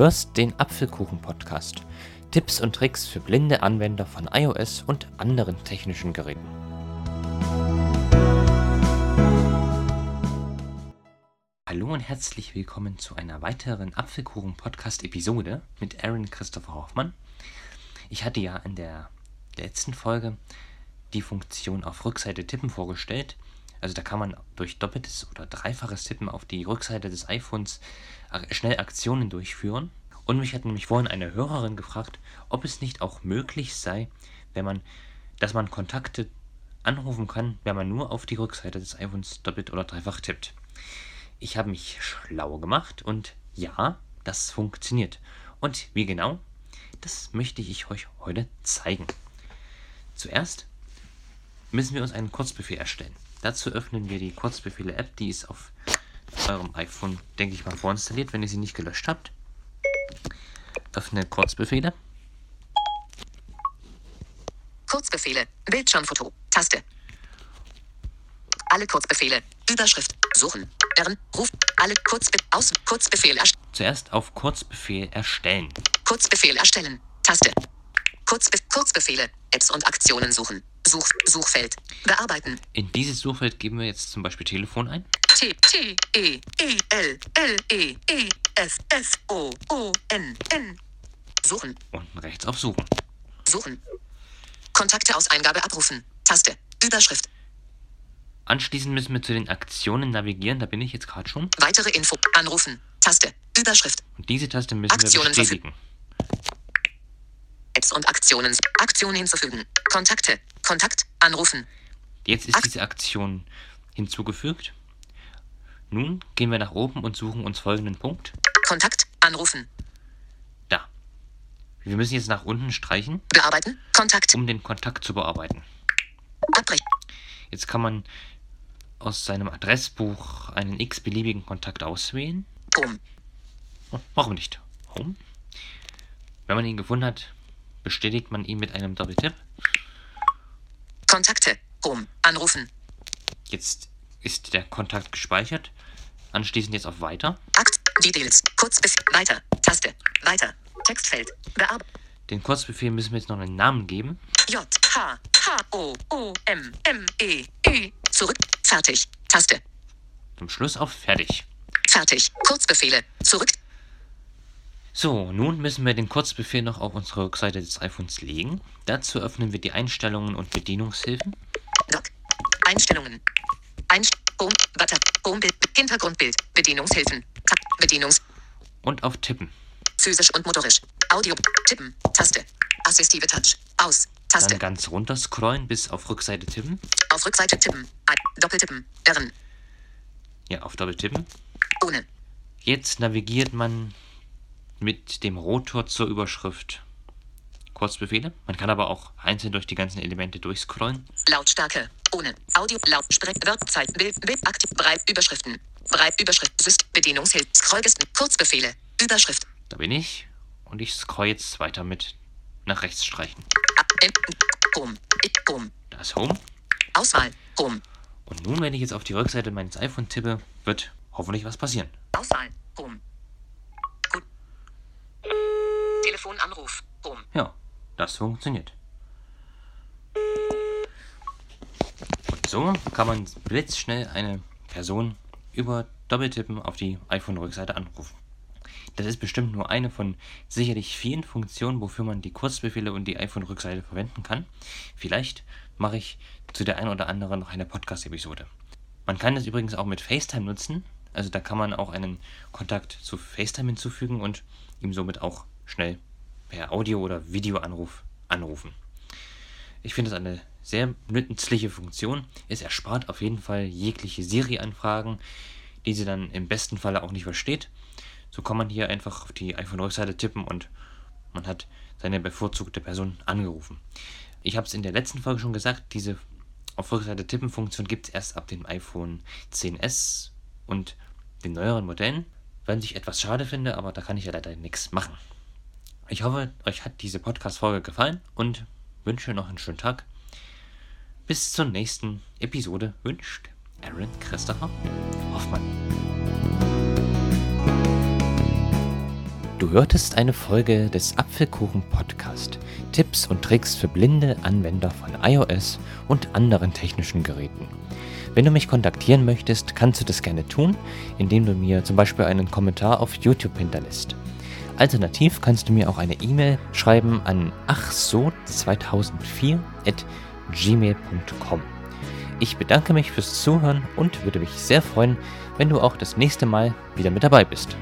hörst den Apfelkuchen-Podcast. Tipps und Tricks für blinde Anwender von iOS und anderen technischen Geräten. Hallo und herzlich willkommen zu einer weiteren Apfelkuchen-Podcast-Episode mit Aaron Christopher Hoffmann. Ich hatte ja in der letzten Folge die Funktion auf Rückseite tippen vorgestellt. Also da kann man durch doppeltes oder dreifaches Tippen auf die Rückseite des iPhones schnell Aktionen durchführen. Und mich hat nämlich vorhin eine Hörerin gefragt, ob es nicht auch möglich sei, wenn man, dass man Kontakte anrufen kann, wenn man nur auf die Rückseite des iPhones doppelt oder dreifach tippt. Ich habe mich schlau gemacht und ja, das funktioniert. Und wie genau, das möchte ich euch heute zeigen. Zuerst müssen wir uns einen Kurzbefehl erstellen. Dazu öffnen wir die Kurzbefehle-App, die ist auf eurem iPhone, denke ich mal, vorinstalliert, wenn ihr sie nicht gelöscht habt. Öffne Kurzbefehle. Kurzbefehle. Bildschirmfoto. Taste. Alle Kurzbefehle. Überschrift. Suchen. Ehren. Ruf. Alle Kurzbe aus Kurzbefehl erstellen. Zuerst auf Kurzbefehl erstellen. Kurzbefehl erstellen. Taste. Kurzbe Kurzbefehle. Apps und Aktionen suchen. Such Suchfeld. Bearbeiten. In dieses Suchfeld geben wir jetzt zum Beispiel Telefon ein. T T E E L L E E F F O O N N. Suchen. Unten rechts auf Suchen. Suchen. Kontakte aus Eingabe abrufen. Taste. Überschrift. Anschließend müssen wir zu den Aktionen navigieren. Da bin ich jetzt gerade schon. Weitere Info. Anrufen. Taste. Überschrift. Und diese Taste müssen Aktionen wir bestätigen. Apps und Aktionen. Aktion hinzufügen. Kontakte. Kontakt. Anrufen. Jetzt ist Ak- diese Aktion hinzugefügt. Nun gehen wir nach oben und suchen uns folgenden Punkt. Kontakt. Anrufen. Da. Wir müssen jetzt nach unten streichen, Bearbeiten. Kontakt. um den Kontakt zu bearbeiten. Abbrechen. Jetzt kann man aus seinem Adressbuch einen x-beliebigen Kontakt auswählen. Home. Oh, Warum nicht? Home. Wenn man ihn gefunden hat, bestätigt man ihn mit einem Doppeltipp. Kontakte. Home. Anrufen. Jetzt ist der Kontakt gespeichert. Anschließend jetzt auf Weiter. Akt. Details. Kurzbefehl. Weiter. Taste. Weiter. Textfeld. Bearbeiten. Den Kurzbefehl müssen wir jetzt noch einen Namen geben. J. H. H. O. O. M. M. E. E. Zurück. Fertig. Taste. Zum Schluss auf Fertig. Fertig. Kurzbefehle. Zurück. So, nun müssen wir den Kurzbefehl noch auf unsere Rückseite des iPhones legen. Dazu öffnen wir die Einstellungen und Bedienungshilfen. Dock. Einstellungen. Einst Home. Butter. Homebild. Hintergrundbild. Bedienungshilfen. Tab. Bedienungs. Und auf Tippen. Physisch und motorisch. Audio. Tippen. Taste. Assistive Touch. Aus. Taste. Dann ganz runter scrollen bis auf Rückseite tippen. Auf Rückseite tippen. Doppeltippen. Irren. Ja, auf Doppeltippen. Ohne. Jetzt navigiert man mit dem Rotor zur Überschrift. Kurzbefehle. Man kann aber auch einzeln durch die ganzen Elemente durchscrollen. Lautstärke. Ohne. Audio. Laut. Sprech. Wörterzeit. Bild. Bild. Aktiv. Breit. Überschriften. Breit. Überschrift. System. Bedienungshilfe. Scrollgesten. Kurzbefehle. Überschrift. Da bin ich. Und ich scroll jetzt weiter mit nach rechts streichen. Home. Home. Da ist Home. Auswahl. Home. Und nun, wenn ich jetzt auf die Rückseite meines iPhone tippe, wird hoffentlich was passieren. Auswahl. Home. Telefonanruf. Home. Ja, das funktioniert. Und so kann man blitzschnell eine Person über Doppeltippen auf die iPhone-Rückseite anrufen. Das ist bestimmt nur eine von sicherlich vielen Funktionen, wofür man die Kurzbefehle und die iPhone-Rückseite verwenden kann. Vielleicht mache ich zu der einen oder anderen noch eine Podcast-Episode. Man kann das übrigens auch mit FaceTime nutzen. Also da kann man auch einen Kontakt zu FaceTime hinzufügen und ihm somit auch schnell per Audio- oder Videoanruf anrufen. Ich finde es eine sehr nützliche Funktion. Es erspart auf jeden Fall jegliche Siri-Anfragen, die sie dann im besten Falle auch nicht versteht. So kann man hier einfach auf die iPhone-Rückseite tippen und man hat seine bevorzugte Person angerufen. Ich habe es in der letzten Folge schon gesagt, diese auf Rückseite tippen Funktion gibt es erst ab dem iPhone 10s und den neueren Modellen. Was ich etwas schade finde, aber da kann ich ja leider nichts machen. Ich hoffe, euch hat diese Podcast-Folge gefallen und wünsche noch einen schönen Tag. Bis zur nächsten Episode wünscht Aaron Christopher Hoffmann. Du hörtest eine Folge des Apfelkuchen Podcast. Tipps und Tricks für blinde Anwender von iOS und anderen technischen Geräten. Wenn du mich kontaktieren möchtest, kannst du das gerne tun, indem du mir zum Beispiel einen Kommentar auf YouTube hinterlässt. Alternativ kannst du mir auch eine E-Mail schreiben an achso2004 at gmail.com. Ich bedanke mich fürs Zuhören und würde mich sehr freuen, wenn du auch das nächste Mal wieder mit dabei bist.